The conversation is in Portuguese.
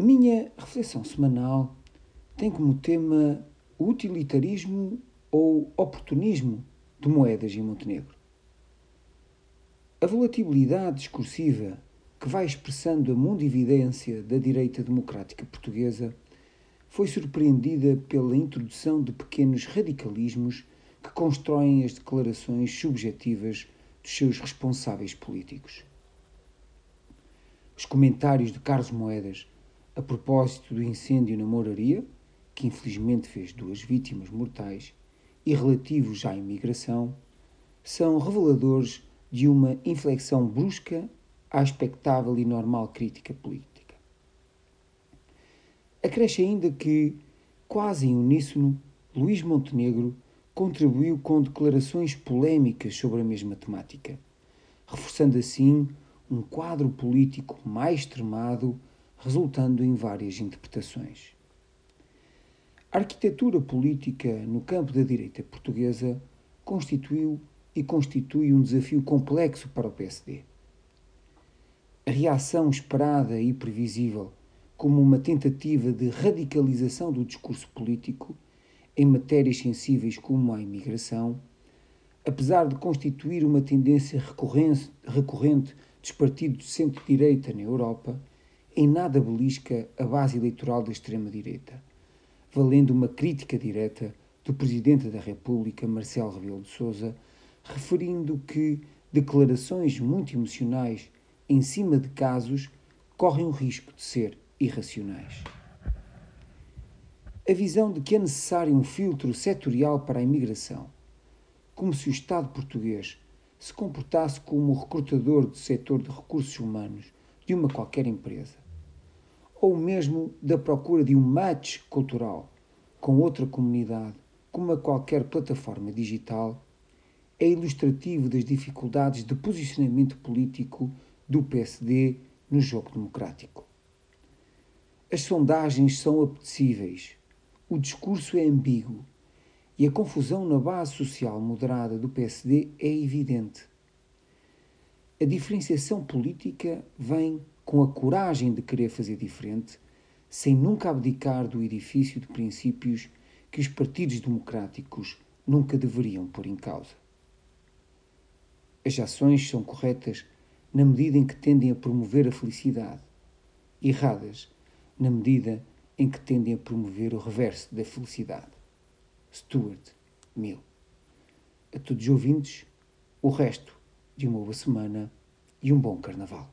A minha reflexão semanal tem como tema o utilitarismo ou oportunismo de moedas em Montenegro. A volatilidade discursiva que vai expressando a mundividência da direita democrática portuguesa foi surpreendida pela introdução de pequenos radicalismos que constroem as declarações subjetivas dos seus responsáveis políticos. Os comentários de Carlos Moedas a propósito do incêndio na Moraria, que infelizmente fez duas vítimas mortais, e relativos à imigração, são reveladores de uma inflexão brusca à expectável e normal crítica política. Acresce ainda que, quase em uníssono, Luís Montenegro contribuiu com declarações polémicas sobre a mesma temática, reforçando assim um quadro político mais extremado, resultando em várias interpretações. A arquitetura política no campo da direita portuguesa constituiu e constitui um desafio complexo para o PSD. A reação esperada e previsível como uma tentativa de radicalização do discurso político em matérias sensíveis como a imigração, apesar de constituir uma tendência recorrente, recorrente dos partidos de centro-direita na Europa, em nada belisca a base eleitoral da extrema-direita valendo uma crítica direta do Presidente da República, Marcelo Rebelo de Sousa, referindo que declarações muito emocionais em cima de casos correm o risco de ser irracionais. A visão de que é necessário um filtro setorial para a imigração, como se o Estado português se comportasse como o recrutador do setor de recursos humanos de uma qualquer empresa, ou mesmo da procura de um match cultural com outra comunidade, como a qualquer plataforma digital, é ilustrativo das dificuldades de posicionamento político do PSD no jogo democrático. As sondagens são apetecíveis, o discurso é ambíguo e a confusão na base social moderada do PSD é evidente. A diferenciação política vem com a coragem de querer fazer diferente, sem nunca abdicar do edifício de princípios que os partidos democráticos nunca deveriam pôr em causa. As ações são corretas na medida em que tendem a promover a felicidade, erradas na medida em que tendem a promover o reverso da felicidade. Stuart Mill. A todos os ouvintes, o resto de uma boa semana e um bom carnaval.